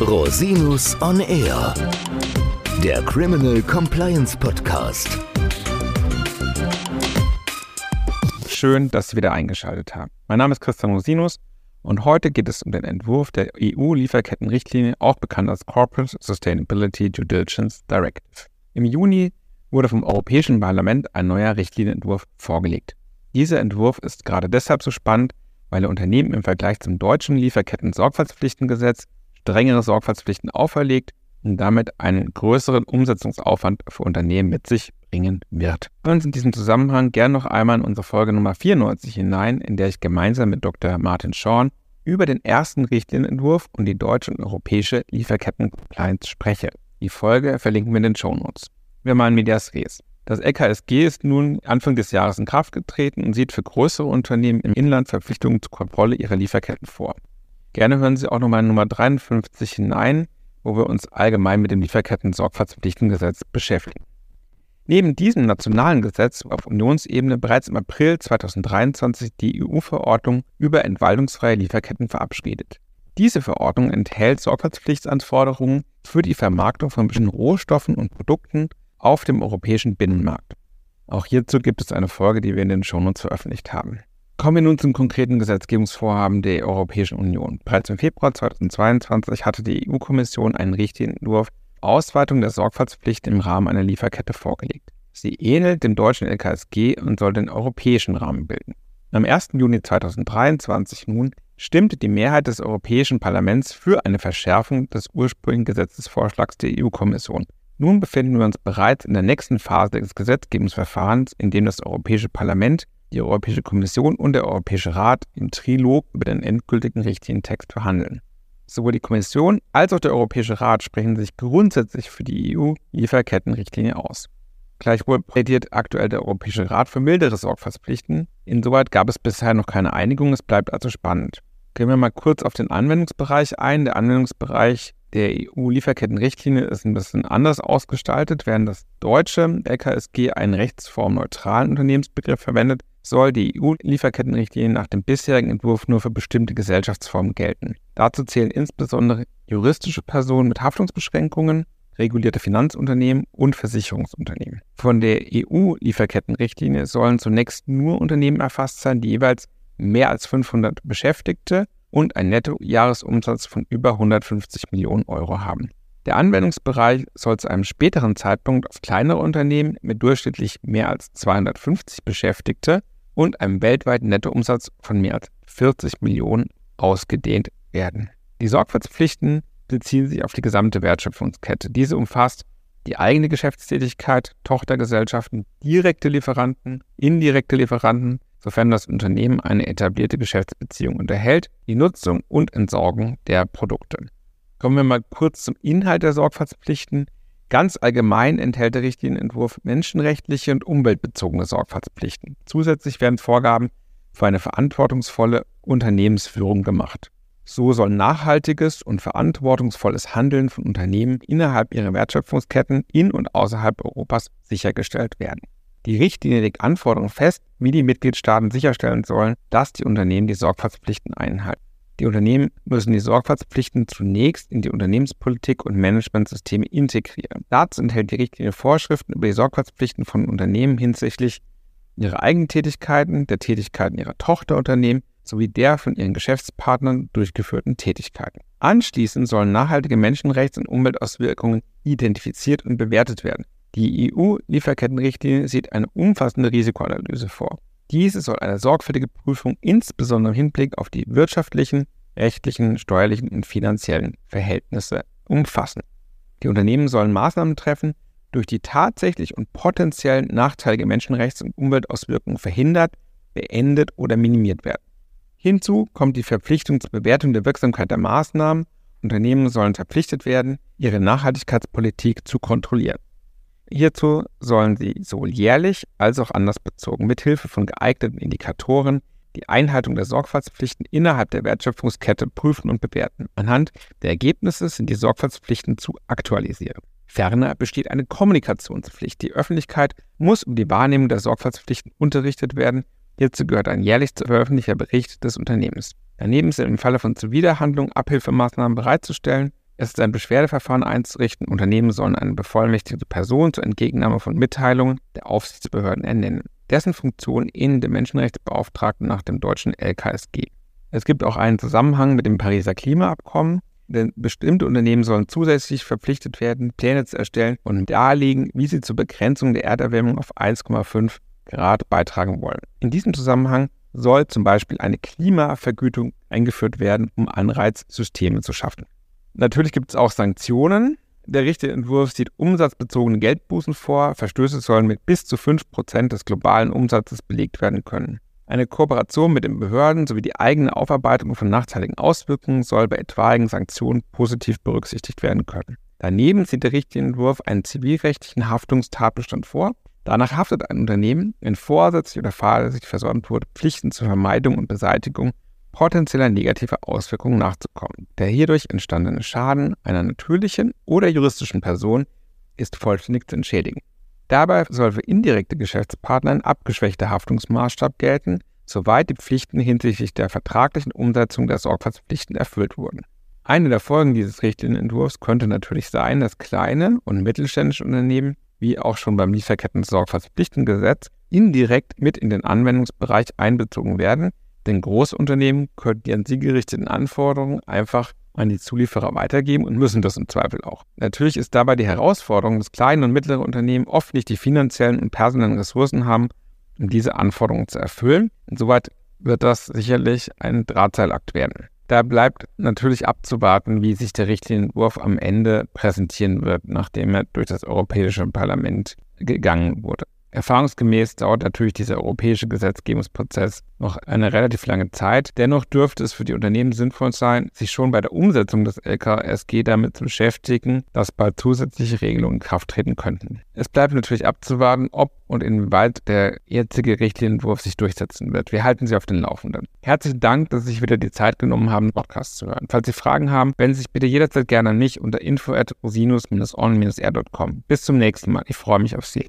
Rosinus on Air, der Criminal Compliance Podcast. Schön, dass Sie wieder eingeschaltet haben. Mein Name ist Christian Rosinus und heute geht es um den Entwurf der EU-Lieferkettenrichtlinie, auch bekannt als Corporate Sustainability Due Diligence Directive. Im Juni wurde vom Europäischen Parlament ein neuer Richtlinienentwurf vorgelegt. Dieser Entwurf ist gerade deshalb so spannend, weil er Unternehmen im Vergleich zum deutschen Lieferketten-Sorgfaltspflichtengesetz strengere Sorgfaltspflichten auferlegt und damit einen größeren Umsetzungsaufwand für Unternehmen mit sich bringen wird. Hören Sie in diesem Zusammenhang gerne noch einmal in unsere Folge Nummer 94 hinein, in der ich gemeinsam mit Dr. Martin Schorn über den ersten Richtlinienentwurf und die deutsche und europäische Lieferketten-Compliance spreche. Die Folge verlinken wir in den Show Notes. Wir mal Medias Res. Das LKSG ist nun Anfang des Jahres in Kraft getreten und sieht für größere Unternehmen im Inland Verpflichtungen zur Kontrolle ihrer Lieferketten vor. Gerne hören Sie auch nochmal Nummer 53 hinein, wo wir uns allgemein mit dem Lieferketten-Sorgfaltspflichtengesetz beschäftigen. Neben diesem nationalen Gesetz auf Unionsebene bereits im April 2023 die EU-Verordnung über entwaldungsfreie Lieferketten verabschiedet. Diese Verordnung enthält Sorgfaltspflichtanforderungen für die Vermarktung von bestimmten Rohstoffen und Produkten auf dem europäischen Binnenmarkt. Auch hierzu gibt es eine Folge, die wir in den Shownotes veröffentlicht haben. Kommen wir nun zum konkreten Gesetzgebungsvorhaben der Europäischen Union. Bereits im Februar 2022 hatte die EU-Kommission einen Richtlinien-Entwurf Ausweitung der Sorgfaltspflicht im Rahmen einer Lieferkette vorgelegt. Sie ähnelt dem deutschen LKSG und soll den europäischen Rahmen bilden. Am 1. Juni 2023 nun stimmte die Mehrheit des Europäischen Parlaments für eine Verschärfung des ursprünglichen Gesetzesvorschlags der EU-Kommission. Nun befinden wir uns bereits in der nächsten Phase des Gesetzgebungsverfahrens, in dem das Europäische Parlament, die Europäische Kommission und der Europäische Rat im Trilog über den endgültigen Richtlinientext verhandeln. Sowohl die Kommission als auch der Europäische Rat sprechen sich grundsätzlich für die EU-Lieferkettenrichtlinie aus. Gleichwohl plädiert aktuell der Europäische Rat für mildere Sorgfaltspflichten. Insoweit gab es bisher noch keine Einigung, es bleibt also spannend. Gehen wir mal kurz auf den Anwendungsbereich ein. Der Anwendungsbereich der EU-Lieferkettenrichtlinie ist ein bisschen anders ausgestaltet. Während das deutsche LKSG einen rechtsformneutralen Unternehmensbegriff verwendet, soll die EU-Lieferkettenrichtlinie nach dem bisherigen Entwurf nur für bestimmte Gesellschaftsformen gelten. Dazu zählen insbesondere juristische Personen mit Haftungsbeschränkungen, regulierte Finanzunternehmen und Versicherungsunternehmen. Von der EU-Lieferkettenrichtlinie sollen zunächst nur Unternehmen erfasst sein, die jeweils mehr als 500 Beschäftigte und einen Nettojahresumsatz von über 150 Millionen Euro haben. Der Anwendungsbereich soll zu einem späteren Zeitpunkt auf kleinere Unternehmen mit durchschnittlich mehr als 250 Beschäftigte und einem weltweiten Nettoumsatz von mehr als 40 Millionen ausgedehnt werden. Die Sorgfaltspflichten beziehen sich auf die gesamte Wertschöpfungskette. Diese umfasst die eigene Geschäftstätigkeit, Tochtergesellschaften, direkte Lieferanten, indirekte Lieferanten, sofern das Unternehmen eine etablierte Geschäftsbeziehung unterhält, die Nutzung und Entsorgung der Produkte. Kommen wir mal kurz zum Inhalt der Sorgfaltspflichten. Ganz allgemein enthält der Richtlinienentwurf menschenrechtliche und umweltbezogene Sorgfaltspflichten. Zusätzlich werden Vorgaben für eine verantwortungsvolle Unternehmensführung gemacht. So soll nachhaltiges und verantwortungsvolles Handeln von Unternehmen innerhalb ihrer Wertschöpfungsketten in und außerhalb Europas sichergestellt werden. Die Richtlinie legt Anforderungen fest, wie die Mitgliedstaaten sicherstellen sollen, dass die Unternehmen die Sorgfaltspflichten einhalten. Die Unternehmen müssen die Sorgfaltspflichten zunächst in die Unternehmenspolitik und Managementsysteme integrieren. Dazu enthält die Richtlinie Vorschriften über die Sorgfaltspflichten von Unternehmen hinsichtlich ihrer Eigentätigkeiten, der Tätigkeiten ihrer Tochterunternehmen sowie der von ihren Geschäftspartnern durchgeführten Tätigkeiten. Anschließend sollen nachhaltige Menschenrechts- und Umweltauswirkungen identifiziert und bewertet werden. Die EU-Lieferkettenrichtlinie sieht eine umfassende Risikoanalyse vor. Diese soll eine sorgfältige Prüfung insbesondere im Hinblick auf die wirtschaftlichen, rechtlichen, steuerlichen und finanziellen Verhältnisse umfassen. Die Unternehmen sollen Maßnahmen treffen, durch die tatsächlich und potenziell nachteilige Menschenrechts- und Umweltauswirkungen verhindert, beendet oder minimiert werden. Hinzu kommt die Verpflichtung zur Bewertung der Wirksamkeit der Maßnahmen. Unternehmen sollen verpflichtet werden, ihre Nachhaltigkeitspolitik zu kontrollieren. Hierzu sollen sie sowohl jährlich als auch andersbezogen mithilfe von geeigneten Indikatoren die Einhaltung der Sorgfaltspflichten innerhalb der Wertschöpfungskette prüfen und bewerten. Anhand der Ergebnisse sind die Sorgfaltspflichten zu aktualisieren. Ferner besteht eine Kommunikationspflicht. Die Öffentlichkeit muss um die Wahrnehmung der Sorgfaltspflichten unterrichtet werden. Hierzu gehört ein jährlich zu veröffentlichter Bericht des Unternehmens. Daneben sind im Falle von Zuwiderhandlungen Abhilfemaßnahmen bereitzustellen Es ist ein Beschwerdeverfahren einzurichten. Unternehmen sollen eine bevollmächtigte Person zur Entgegennahme von Mitteilungen der Aufsichtsbehörden ernennen. Dessen Funktion ähneln dem Menschenrechtsbeauftragten nach dem deutschen LKSG. Es gibt auch einen Zusammenhang mit dem Pariser Klimaabkommen, denn bestimmte Unternehmen sollen zusätzlich verpflichtet werden, Pläne zu erstellen und darlegen, wie sie zur Begrenzung der Erderwärmung auf 1,5 Grad beitragen wollen. In diesem Zusammenhang soll zum Beispiel eine Klimavergütung eingeführt werden, um Anreizsysteme zu schaffen. Natürlich gibt es auch Sanktionen. Der Richterentwurf sieht umsatzbezogene Geldbußen vor. Verstöße sollen mit bis zu 5% des globalen Umsatzes belegt werden können. Eine Kooperation mit den Behörden sowie die eigene Aufarbeitung von nachteiligen Auswirkungen soll bei etwaigen Sanktionen positiv berücksichtigt werden können. Daneben sieht der Richterentwurf einen zivilrechtlichen Haftungstatbestand vor, Danach haftet ein Unternehmen, wenn vorsätzlich oder fahrlässig versäumt wurde, Pflichten zur Vermeidung und Beseitigung potenzieller negativer Auswirkungen nachzukommen. Der hierdurch entstandene Schaden einer natürlichen oder juristischen Person ist vollständig zu entschädigen. Dabei soll für indirekte Geschäftspartner ein abgeschwächter Haftungsmaßstab gelten, soweit die Pflichten hinsichtlich der vertraglichen Umsetzung der Sorgfaltspflichten erfüllt wurden. Eine der Folgen dieses Richtlinienentwurfs könnte natürlich sein, dass kleine und mittelständische Unternehmen wie auch schon beim Lieferketten-Sorgfaltspflichtengesetz, indirekt mit in den Anwendungsbereich einbezogen werden, denn Großunternehmen können die an sie gerichteten Anforderungen einfach an die Zulieferer weitergeben und müssen das im Zweifel auch. Natürlich ist dabei die Herausforderung, dass kleine und mittlere Unternehmen oft nicht die finanziellen und personellen Ressourcen haben, um diese Anforderungen zu erfüllen. Insoweit wird das sicherlich ein Drahtseilakt werden. Da bleibt natürlich abzuwarten, wie sich der Richtlinienentwurf am Ende präsentieren wird, nachdem er durch das Europäische Parlament gegangen wurde. Erfahrungsgemäß dauert natürlich dieser europäische Gesetzgebungsprozess noch eine relativ lange Zeit. Dennoch dürfte es für die Unternehmen sinnvoll sein, sich schon bei der Umsetzung des LKSG damit zu beschäftigen, dass bald zusätzliche Regelungen in Kraft treten könnten. Es bleibt natürlich abzuwarten, ob und inwieweit der jetzige Richtlinienentwurf sich durchsetzen wird. Wir halten Sie auf den Laufenden. Herzlichen Dank, dass Sie sich wieder die Zeit genommen haben, Podcast zu hören. Falls Sie Fragen haben, wenden Sie sich bitte jederzeit gerne an mich unter info at rosinus-on-r.com. Bis zum nächsten Mal. Ich freue mich auf Sie.